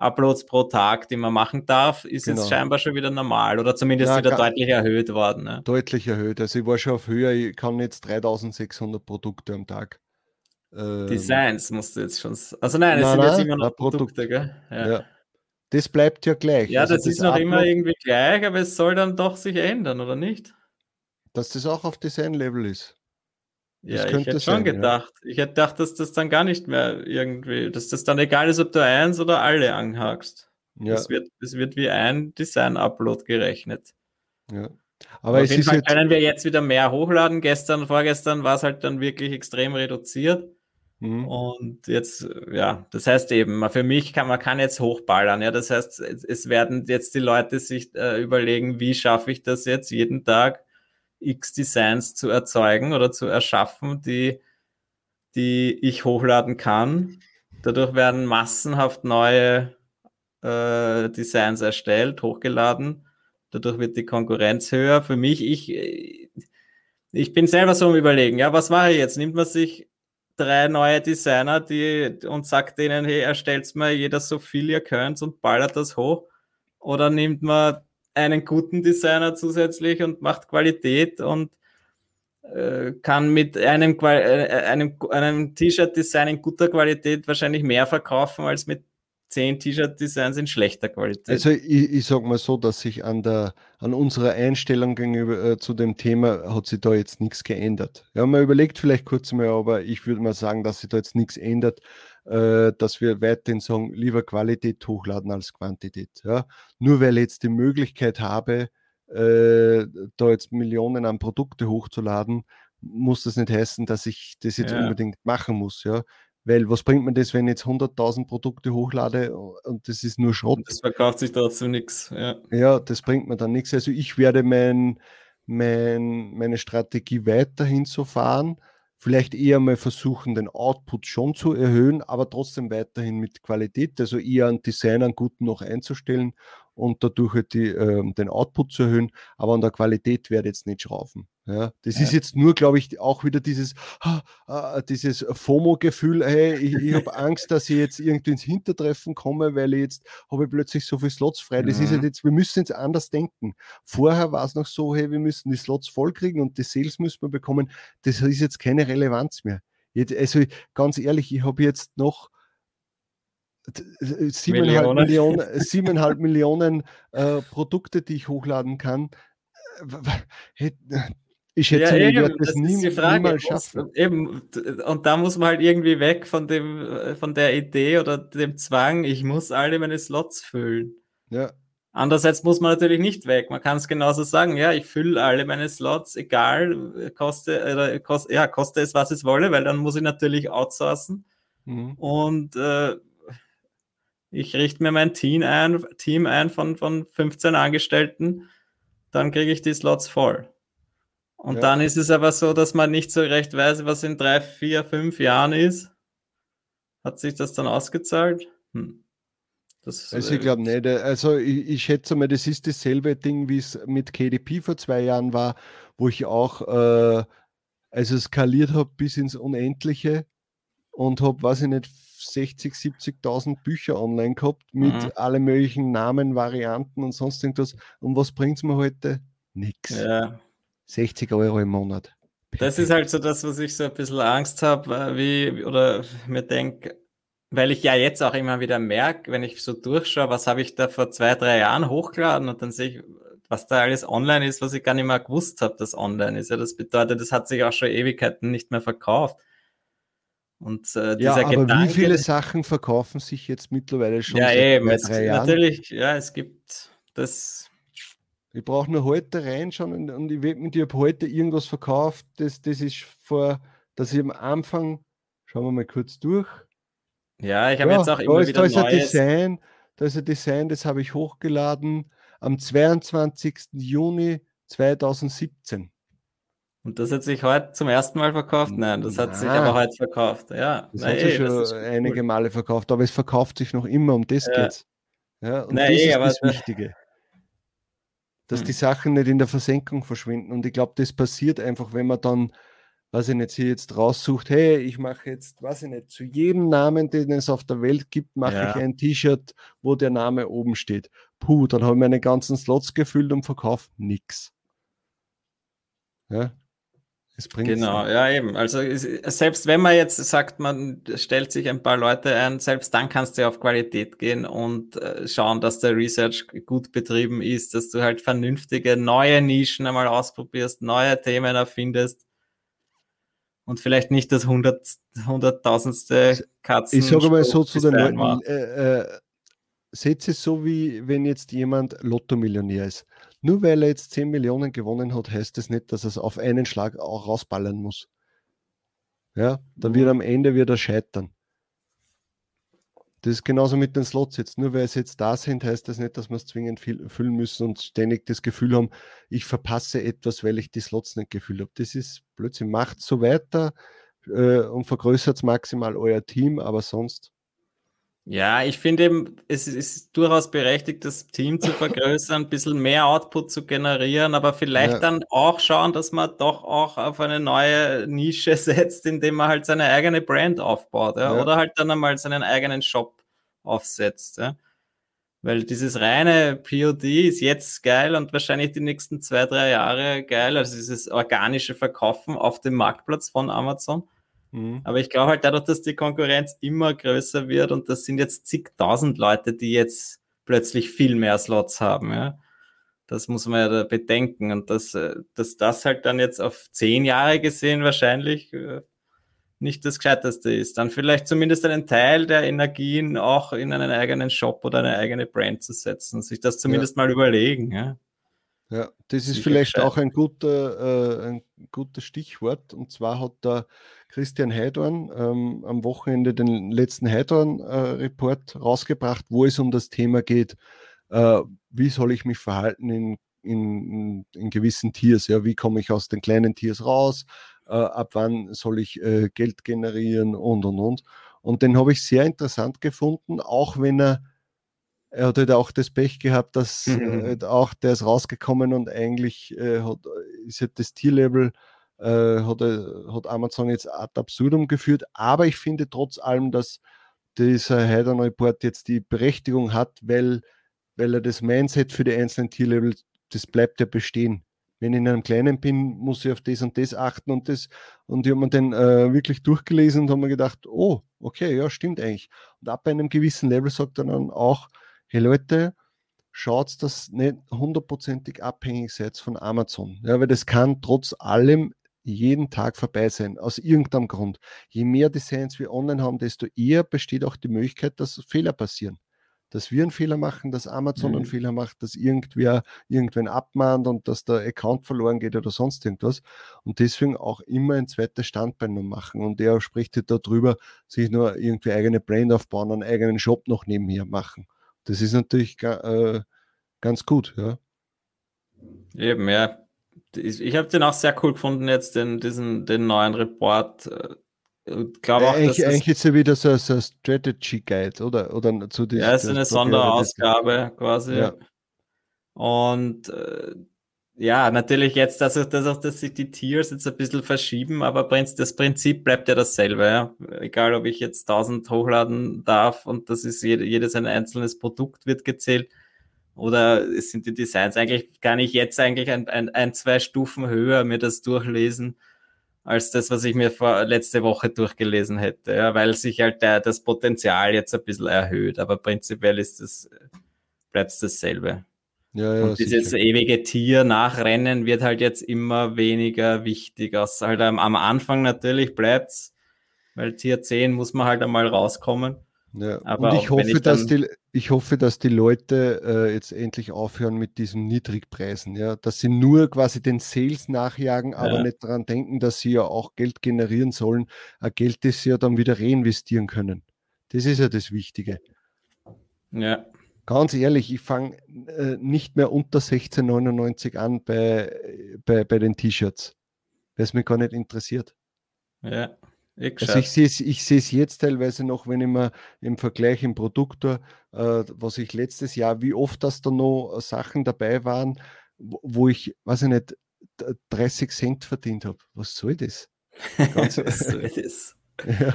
Uploads pro Tag, die man machen darf, ist genau. jetzt scheinbar schon wieder normal oder zumindest ja, wieder deutlich erhöht worden. Ne? Deutlich erhöht. Also ich war schon auf höher, ich kann jetzt 3600 Produkte am Tag. Ähm, Designs musst du jetzt schon. Also nein, es nein, sind jetzt immer noch Produkte, gell? Ja. ja. Das bleibt ja gleich. Ja, also das, das, ist noch Upload immer irgendwie gleich, aber es soll dann doch sich ändern, oder nicht? Dass das auch auf Design-Level ist. Das ja, ich hätte schon sein, gedacht. Ja. Ich hätte gedacht, dass das dann gar nicht mehr irgendwie, dass das dann egal ist, ob du eins oder alle anhakst. Ja. Es wird, es wird wie ein Design-Upload gerechnet. Ja. Aber, auf jeden Fall können wir jetzt wieder mehr hochladen. Gestern, vorgestern war es halt dann wirklich extrem reduziert. Mhm. Und jetzt, ja, das heißt eben, für mich kann man kann jetzt hochballern. Ja, das heißt, es werden jetzt die Leute sich äh, überlegen, wie schaffe ich das jetzt jeden Tag X Designs zu erzeugen oder zu erschaffen, die, die ich hochladen kann. Dadurch werden massenhaft neue äh, Designs erstellt, hochgeladen. Dadurch wird die Konkurrenz höher. Für mich, ich, ich bin selber so am überlegen, ja, was mache ich jetzt? Nimmt man sich drei neue Designer, die und sagt denen, hey, erstellt mal jeder so viel ihr könnt und ballert das hoch? Oder nimmt man einen guten Designer zusätzlich und macht Qualität und äh, kann mit einem, äh, einem, einem T-Shirt-Design in guter Qualität wahrscheinlich mehr verkaufen als mit zehn T-Shirt-Designs in schlechter Qualität. Also ich, ich sage mal so, dass sich an, der, an unserer Einstellung gegenüber äh, zu dem Thema hat sich da jetzt nichts geändert. Ja, man überlegt vielleicht kurz mal, aber ich würde mal sagen, dass sich da jetzt nichts ändert, äh, dass wir weiterhin sagen, lieber Qualität hochladen als Quantität. Ja? Nur weil ich jetzt die Möglichkeit habe, äh, da jetzt Millionen an Produkte hochzuladen, muss das nicht heißen, dass ich das jetzt ja. unbedingt machen muss. Ja? Weil was bringt mir das, wenn ich jetzt 100.000 Produkte hochlade und das ist nur Schrott? Das verkauft sich dazu nichts. Ja. ja, das bringt mir dann nichts. Also ich werde mein, mein, meine Strategie weiterhin so fahren. Vielleicht eher mal versuchen, den Output schon zu erhöhen, aber trotzdem weiterhin mit Qualität. Also eher einen Designer einen guten noch einzustellen und dadurch halt die, äh, den Output zu erhöhen, aber an der Qualität werde ich jetzt nicht schrauben. Ja, das ja. ist jetzt nur, glaube ich, auch wieder dieses, ah, dieses FOMO-Gefühl, hey, ich, ich habe Angst, dass ich jetzt irgendwie ins Hintertreffen komme, weil ich jetzt habe ich plötzlich so viele Slots frei. Das mhm. ist halt jetzt, wir müssen jetzt anders denken. Vorher war es noch so, hey, wir müssen die Slots vollkriegen und die Sales müssen wir bekommen. Das ist jetzt keine Relevanz mehr. Jetzt, also ganz ehrlich, ich habe jetzt noch siebeneinhalb Millionen, siebeneinhalb Millionen äh, Produkte, die ich hochladen kann. Ich schätze, ja, eben, das, das nie, Frage, niemals schaffen. Eben, und da muss man halt irgendwie weg von, dem, von der Idee oder dem Zwang, ich muss alle meine Slots füllen. Ja. Andererseits muss man natürlich nicht weg. Man kann es genauso sagen, ja, ich fülle alle meine Slots, egal, koste, oder koste, ja, koste es, was es wolle, weil dann muss ich natürlich outsourcen. Mhm. Und äh, ich richte mir mein Team ein, Team ein von, von 15 Angestellten, dann kriege ich die Slots voll. Und ja. dann ist es aber so, dass man nicht so recht weiß, was in drei, vier, fünf Jahren ist. Hat sich das dann ausgezahlt? Hm. Das, also ich glaube nicht. Also ich, ich, schätze mal, das ist dasselbe Ding, wie es mit KDP vor zwei Jahren war, wo ich auch äh, also skaliert habe bis ins Unendliche und habe, weiß ich nicht, 60, 70.000 Bücher online gehabt mit mhm. allen möglichen Namen, Varianten und sonst irgendwas. Und was bringt es mir heute? Nix. Ja. 60 Euro im Monat. Das ist halt so das, was ich so ein bisschen Angst habe, äh, wie, oder mir denke, weil ich ja jetzt auch immer wieder merke, wenn ich so durchschaue, was habe ich da vor zwei, drei Jahren hochgeladen und dann sehe ich, was da alles online ist, was ich gar nicht mehr gewusst habe, dass online ist. Ja, das bedeutet, das hat sich auch schon Ewigkeiten nicht mehr verkauft. Und äh, dieser ja, aber Gedanke, wie viele Sachen verkaufen sich jetzt mittlerweile schon? Ja, eben, es, natürlich, ja, es gibt das. Ich brauche nur heute reinschauen und, und ich wette mit dir, habe heute irgendwas verkauft, das, das ist vor, dass ich am Anfang, schauen wir mal kurz durch. Ja, ich habe ja, jetzt auch immer ist, wieder da ist ein Design, da ist ein Design, das habe ich hochgeladen am 22. Juni 2017. Und das hat sich heute zum ersten Mal verkauft? Nein, das hat Na, sich aber heute verkauft. Ja, das hat sich schon einige cool. Male verkauft, aber es verkauft sich noch immer, um das ja. geht's. Ja, und Na, das ey, ist das Wichtige. Dass hm. die Sachen nicht in der Versenkung verschwinden. Und ich glaube, das passiert einfach, wenn man dann, weiß ich nicht, hier jetzt raussucht, hey, ich mache jetzt, weiß ich nicht, zu jedem Namen, den es auf der Welt gibt, mache ja. ich ein T-Shirt, wo der Name oben steht. Puh, dann habe ich meine ganzen Slots gefüllt und verkauft nichts. Ja, genau, ja eben. Also selbst wenn man jetzt sagt, man stellt sich ein paar Leute ein, selbst dann kannst du auf Qualität gehen und äh, schauen, dass der Research gut betrieben ist, dass du halt vernünftige neue Nischen einmal ausprobierst, neue Themen erfindest und vielleicht nicht das hunderttausendste Katzen. Ich sage mal so zu den Leuten, äh, äh, seht es so, wie wenn jetzt jemand Lotto-Millionär ist. Nur weil er jetzt 10 Millionen gewonnen hat, heißt das nicht, dass er es auf einen Schlag auch rausballern muss. Ja, dann wird mhm. am Ende wieder scheitern. Das ist genauso mit den Slots jetzt. Nur weil sie jetzt da sind, heißt das nicht, dass wir es zwingend füllen müssen und ständig das Gefühl haben, ich verpasse etwas, weil ich die Slots nicht gefühlt habe. Das ist plötzlich Macht so weiter äh, und vergrößert maximal euer Team, aber sonst Ja, ich finde eben, es ist durchaus berechtigt, das Team zu vergrößern, ein bisschen mehr Output zu generieren, aber vielleicht ja. dann auch schauen, dass man doch auch auf eine neue Nische setzt, indem man halt seine eigene Brand aufbaut, ja? Ja. oder halt dann einmal seinen eigenen Shop aufsetzt. Ja? Weil dieses reine POD ist jetzt geil und wahrscheinlich die nächsten zwei, drei Jahre geil, also dieses organische Verkaufen auf dem Marktplatz von Amazon. Mhm. Aber ich glaube halt dadurch, dass die Konkurrenz immer größer wird und das sind jetzt zigtausend Leute, die jetzt plötzlich viel mehr Slots haben, ja. Das muss man ja bedenken und dass, äh, dass das halt dann jetzt auf zehn Jahre gesehen wahrscheinlich äh, nicht das Gescheiteste ist. Dann vielleicht zumindest einen Teil der Energien auch in einen eigenen Shop oder eine eigene Brand zu setzen, sich das zumindest ja. mal überlegen. Ja. Ja, das ist vielleicht auch ein guter, äh, ein gutes Stichwort. Und zwar hat der Christian Heidorn ähm, am Wochenende den letzten Heidorn-Report äh, rausgebracht, wo es um das Thema geht, äh, wie soll ich mich verhalten in, in, in gewissen Tiers. Ja, wie komme ich aus den kleinen Tiers raus? Äh, ab wann soll ich äh, Geld generieren und und und. Und den habe ich sehr interessant gefunden, auch wenn er er hat halt auch das Pech gehabt, dass mhm. halt auch der ist rausgekommen und eigentlich äh, hat, ist halt das Tierlevel äh, hat, hat Amazon jetzt ad absurdum geführt. Aber ich finde trotz allem, dass dieser Heidern Report jetzt die Berechtigung hat, weil, weil er das Mindset für die einzelnen Tierlevel, das bleibt ja bestehen. Wenn ich in einem kleinen bin, muss ich auf das und das achten und das. Und ich habe mir den äh, wirklich durchgelesen und habe mir gedacht, oh, okay, ja, stimmt eigentlich. Und ab einem gewissen Level sagt er dann auch, hey Leute, schaut, dass nicht hundertprozentig abhängig seid von Amazon. Ja, weil das kann trotz allem jeden Tag vorbei sein, aus irgendeinem Grund. Je mehr Designs wir online haben, desto eher besteht auch die Möglichkeit, dass Fehler passieren. Dass wir einen Fehler machen, dass Amazon mhm. einen Fehler macht, dass irgendwer irgendwen abmahnt und dass der Account verloren geht oder sonst irgendwas. Und deswegen auch immer ein zweites Standbein noch machen. Und er spricht halt darüber, sich nur irgendwie eigene Brand aufbauen, einen eigenen Shop noch nebenher machen. Das ist natürlich äh, ganz gut, ja. Eben, ja. Ich habe den auch sehr cool gefunden, jetzt den, diesen, den neuen Report. Äh, glaube auch, eigentlich, eigentlich ist ja wieder so, so ein Strategy Guide, oder? oder zu diesem, ja, es ist eine Sonderausgabe quasi. Ja. Und äh, ja, natürlich jetzt, dass, dass auch dass sich die Tiers jetzt ein bisschen verschieben, aber das Prinzip bleibt ja dasselbe. Ja? Egal, ob ich jetzt 1000 hochladen darf und das ist jede, jedes ein einzelnes Produkt wird gezählt oder es sind die Designs eigentlich, kann ich jetzt eigentlich ein, ein, ein, zwei Stufen höher mir das durchlesen als das, was ich mir vor letzte Woche durchgelesen hätte, ja? weil sich halt der, das Potenzial jetzt ein bisschen erhöht, aber prinzipiell ist es, bleibt es dasselbe. Ja, ja, und dieses sicher. ewige Tier nachrennen wird halt jetzt immer weniger wichtig. Außer halt am, am Anfang natürlich bleibt's, weil Tier 10 muss man halt einmal rauskommen. Ja. Aber und ich hoffe, ich dass die, ich hoffe, dass die Leute äh, jetzt endlich aufhören mit diesen Niedrigpreisen, ja, dass sie nur quasi den Sales nachjagen, aber ja. nicht daran denken, dass sie ja auch Geld generieren sollen, ein Geld, das sie ja dann wieder reinvestieren können. Das ist ja das Wichtige. Ja. Ganz ehrlich, ich fange äh, nicht mehr unter 16,99 an bei, bei, bei den T-Shirts, weil es mich gar nicht interessiert. Ja. Ich also ich sehe es ich jetzt teilweise noch, wenn ich mir im Vergleich im Produktor, äh, was ich letztes Jahr, wie oft das da noch Sachen dabei waren, wo, wo ich, weiß ich nicht, 30 Cent verdient habe. Was soll das? Ganz, was soll das? ja.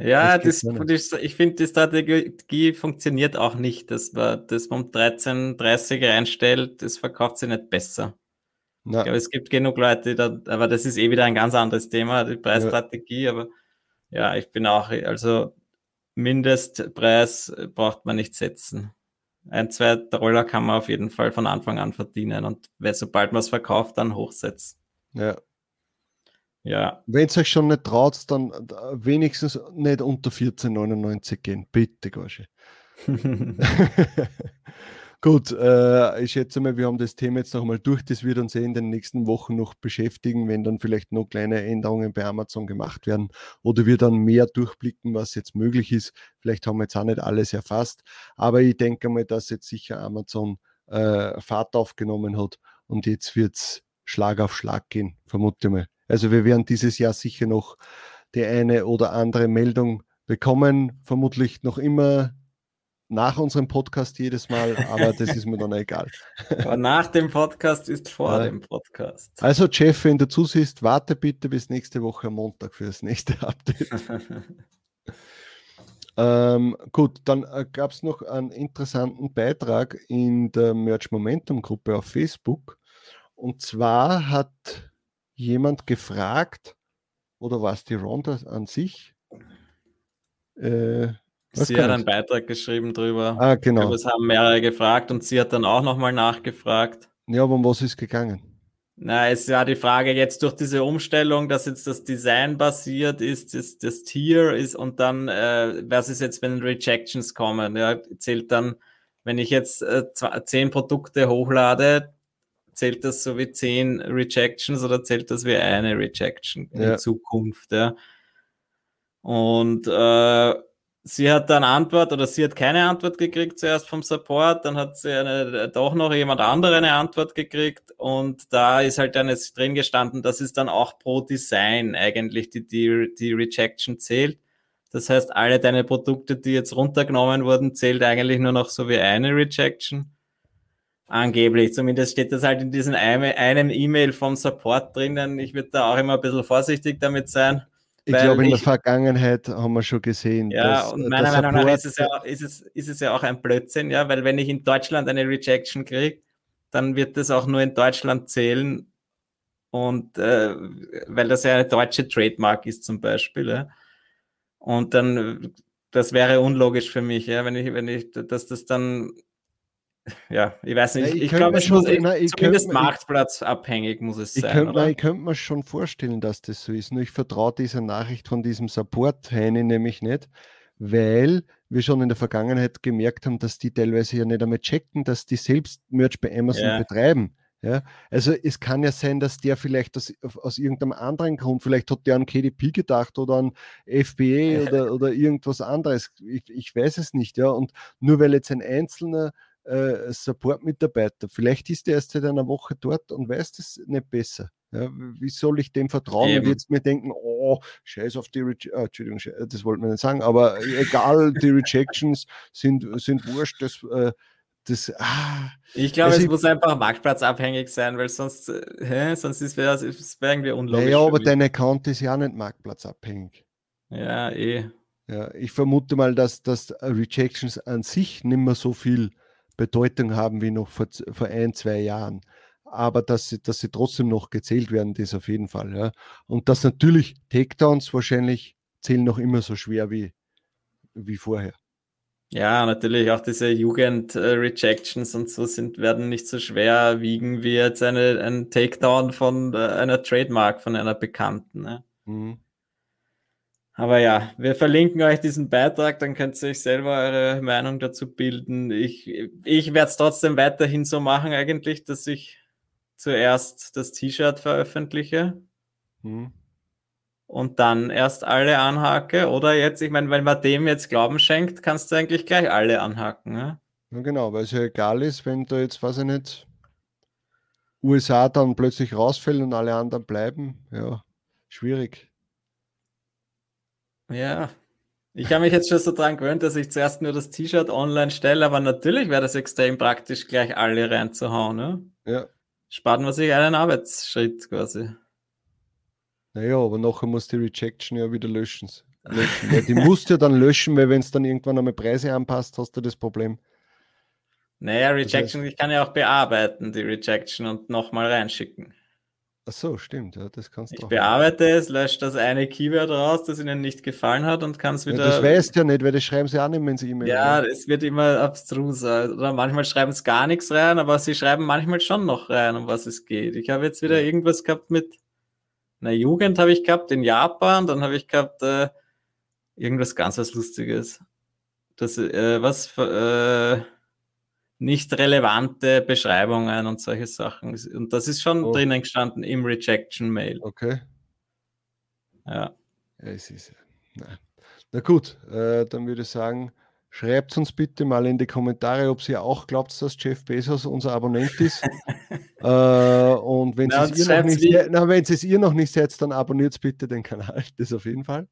Ja, das, das ich finde, die Strategie funktioniert auch nicht, dass man das um 13,30 reinstellt, das verkauft sich nicht besser. Na. Ich glaube, es gibt genug Leute, da, aber das ist eh wieder ein ganz anderes Thema, die Preisstrategie, ja. aber ja, ich bin auch, also Mindestpreis braucht man nicht setzen. Ein, zwei Dollar kann man auf jeden Fall von Anfang an verdienen und sobald man es verkauft, dann hochsetzt. Ja, ja. Wenn es euch schon nicht traut, dann wenigstens nicht unter 14,99 gehen. Bitte, Gosche. Gut, äh, ich schätze mal, wir haben das Thema jetzt nochmal durch. Das wird uns eh in den nächsten Wochen noch beschäftigen, wenn dann vielleicht noch kleine Änderungen bei Amazon gemacht werden oder wir dann mehr durchblicken, was jetzt möglich ist. Vielleicht haben wir jetzt auch nicht alles erfasst, aber ich denke mal, dass jetzt sicher Amazon äh, Fahrt aufgenommen hat und jetzt wird es Schlag auf Schlag gehen, vermute mal. Also wir werden dieses Jahr sicher noch die eine oder andere Meldung bekommen, vermutlich noch immer nach unserem Podcast jedes Mal, aber das ist mir dann egal. Aber nach dem Podcast ist vor ja. dem Podcast. Also Jeff, wenn du zusiehst, warte bitte bis nächste Woche Montag für das nächste Update. ähm, gut, dann äh, gab es noch einen interessanten Beitrag in der Merch Momentum Gruppe auf Facebook. Und zwar hat jemand gefragt, oder war es die Ronda an sich? Äh, sie hat einen Beitrag geschrieben drüber. Ah, genau. Das haben mehrere gefragt und sie hat dann auch nochmal nachgefragt. Ja, aber um was ist gegangen? Na, es war die Frage jetzt durch diese Umstellung, dass jetzt das Design basiert ist, das, das Tier ist und dann, äh, was ist jetzt, wenn Rejections kommen? Ja, zählt dann, wenn ich jetzt äh, zehn Produkte hochlade, zählt das so wie zehn Rejections oder zählt das wie eine Rejection in Zukunft? Ja? Und äh, sie hat dann Antwort oder sie hat keine Antwort gekriegt zuerst vom Support, dann hat sie eine, doch noch jemand andere eine Antwort gekriegt und da ist halt dann jetzt drin gestanden, das ist dann auch pro Design eigentlich die, die, die Rejection zählt. Das heißt, alle deine Produkte, die jetzt runtergenommen wurden, zählt eigentlich nur noch so wie eine Rejection. Angeblich, zumindest steht das halt in diesem einem E-Mail vom Support drinnen. Ich würde da auch immer ein bisschen vorsichtig damit sein. Ich glaube, in der Vergangenheit haben wir schon gesehen. Ja, dass, und meiner Meinung nach ist es, ja, ist, es, ist es ja auch ein Blödsinn, ja, weil wenn ich in Deutschland eine Rejection kriege, dann wird das auch nur in Deutschland zählen. Und äh, weil das ja eine deutsche Trademark ist, zum Beispiel. Ja. Und dann, das wäre unlogisch für mich, ja, wenn ich, wenn ich, dass das dann ja, ich weiß nicht. ich, ich glaube, es muss na, ich zumindest könnt, marktplatzabhängig muss es ich sein. Könnt, ich könnte mir schon vorstellen, dass das so ist. Nur ich vertraue dieser Nachricht von diesem Support-Heini nämlich nicht, weil wir schon in der Vergangenheit gemerkt haben, dass die teilweise ja nicht einmal checken, dass die selbst Merch bei Amazon ja. betreiben. Ja, also es kann ja sein, dass der vielleicht aus, aus irgendeinem anderen Grund, vielleicht hat der an KDP gedacht oder an FBA oder, oder irgendwas anderes. Ich, ich weiß es nicht, ja. Und nur weil jetzt ein einzelner äh, Support-Mitarbeiter. Vielleicht ist er erst seit einer Woche dort und weiß das nicht besser. Ja, wie soll ich dem vertrauen Eben. und jetzt mir denken, oh, scheiß auf die Rejections, oh, Entschuldigung, das wollten wir nicht sagen, aber egal, die Rejections sind, sind wurscht, das, äh, das, ah, ich glaube, also es ich, muss einfach marktplatzabhängig sein, weil sonst, äh, hä, sonst ist es irgendwie unlogisch. Naja, aber dein Account ist ja nicht marktplatzabhängig. Ja, eh. Ja, ich vermute mal, dass, dass Rejections an sich nicht mehr so viel Bedeutung haben wie noch vor, vor ein, zwei Jahren. Aber dass sie, dass sie trotzdem noch gezählt werden, das auf jeden Fall. Ja. Und dass natürlich Takedowns wahrscheinlich zählen noch immer so schwer wie, wie vorher. Ja, natürlich auch diese Jugend-Rejections und so sind, werden nicht so schwer wiegen wie jetzt eine, ein Takedown von äh, einer Trademark, von einer Bekannten. Ne? Mhm. Aber ja, wir verlinken euch diesen Beitrag, dann könnt ihr euch selber eure Meinung dazu bilden. Ich, ich werde es trotzdem weiterhin so machen, eigentlich, dass ich zuerst das T-Shirt veröffentliche hm. und dann erst alle anhake. Oder jetzt, ich meine, wenn man dem jetzt Glauben schenkt, kannst du eigentlich gleich alle anhaken. Ne? Ja, genau, weil es ja egal ist, wenn da jetzt, weiß ich nicht, USA dann plötzlich rausfällt und alle anderen bleiben. Ja, schwierig. Ja, ich habe mich jetzt schon so dran gewöhnt, dass ich zuerst nur das T-Shirt online stelle, aber natürlich wäre das extrem praktisch, gleich alle reinzuhauen. Ne? Ja. Spart man sich einen Arbeitsschritt quasi. Naja, aber nachher muss die Rejection ja wieder löschen. löschen. ja, die musst du ja dann löschen, weil wenn es dann irgendwann einmal Preise anpasst, hast du das Problem. Naja, Rejection, das heißt, ich kann ja auch bearbeiten, die Rejection und nochmal reinschicken. Ach so, stimmt, ja, das kannst du Ich auch bearbeite es, lösche das eine Keyword raus, das ihnen nicht gefallen hat und kann es wieder. Ja, das weißt ja nicht, weil das schreiben sie auch nicht, wenn sie E-Mail Ja, es wird immer abstruser. Oder manchmal schreiben sie gar nichts rein, aber sie schreiben manchmal schon noch rein, um was es geht. Ich habe jetzt wieder irgendwas gehabt mit einer Jugend, habe ich gehabt in Japan, dann habe ich gehabt äh, irgendwas ganz was Lustiges. Das, äh, was, äh, nicht relevante Beschreibungen und solche Sachen. Und das ist schon oh. drinnen gestanden im Rejection Mail. Okay. Ja. es ist, na. na gut, äh, dann würde ich sagen, schreibt uns bitte mal in die Kommentare, ob ihr auch glaubt, dass Jeff Bezos unser Abonnent ist. äh, und wenn es ihr noch nicht, na, ihr noch nicht seid, dann abonniert bitte den Kanal, das auf jeden Fall.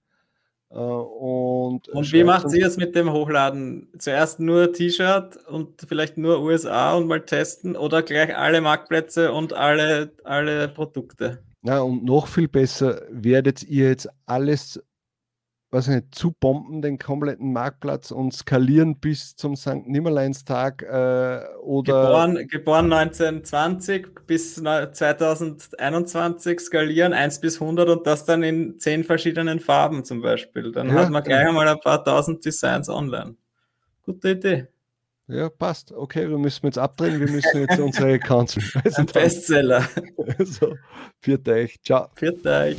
Äh, und, und wie macht sie jetzt mit dem Hochladen? Zuerst nur T-Shirt und vielleicht nur USA und mal testen oder gleich alle Marktplätze und alle, alle Produkte? Na, und noch viel besser, werdet ihr jetzt alles was nicht, zu bomben, den kompletten Marktplatz und skalieren bis zum St. Nimmerleinstag äh, oder. Geboren, geboren 1920 bis 2021 skalieren 1 bis 100 und das dann in zehn verschiedenen Farben zum Beispiel. Dann ja, hat man gleich einmal ein paar tausend Designs online. Gute Idee. Ja, passt. Okay, wir müssen jetzt abdrehen. Wir müssen jetzt unsere Accounts. Also Bestseller. Also, viert euch. Ciao. Viert euch.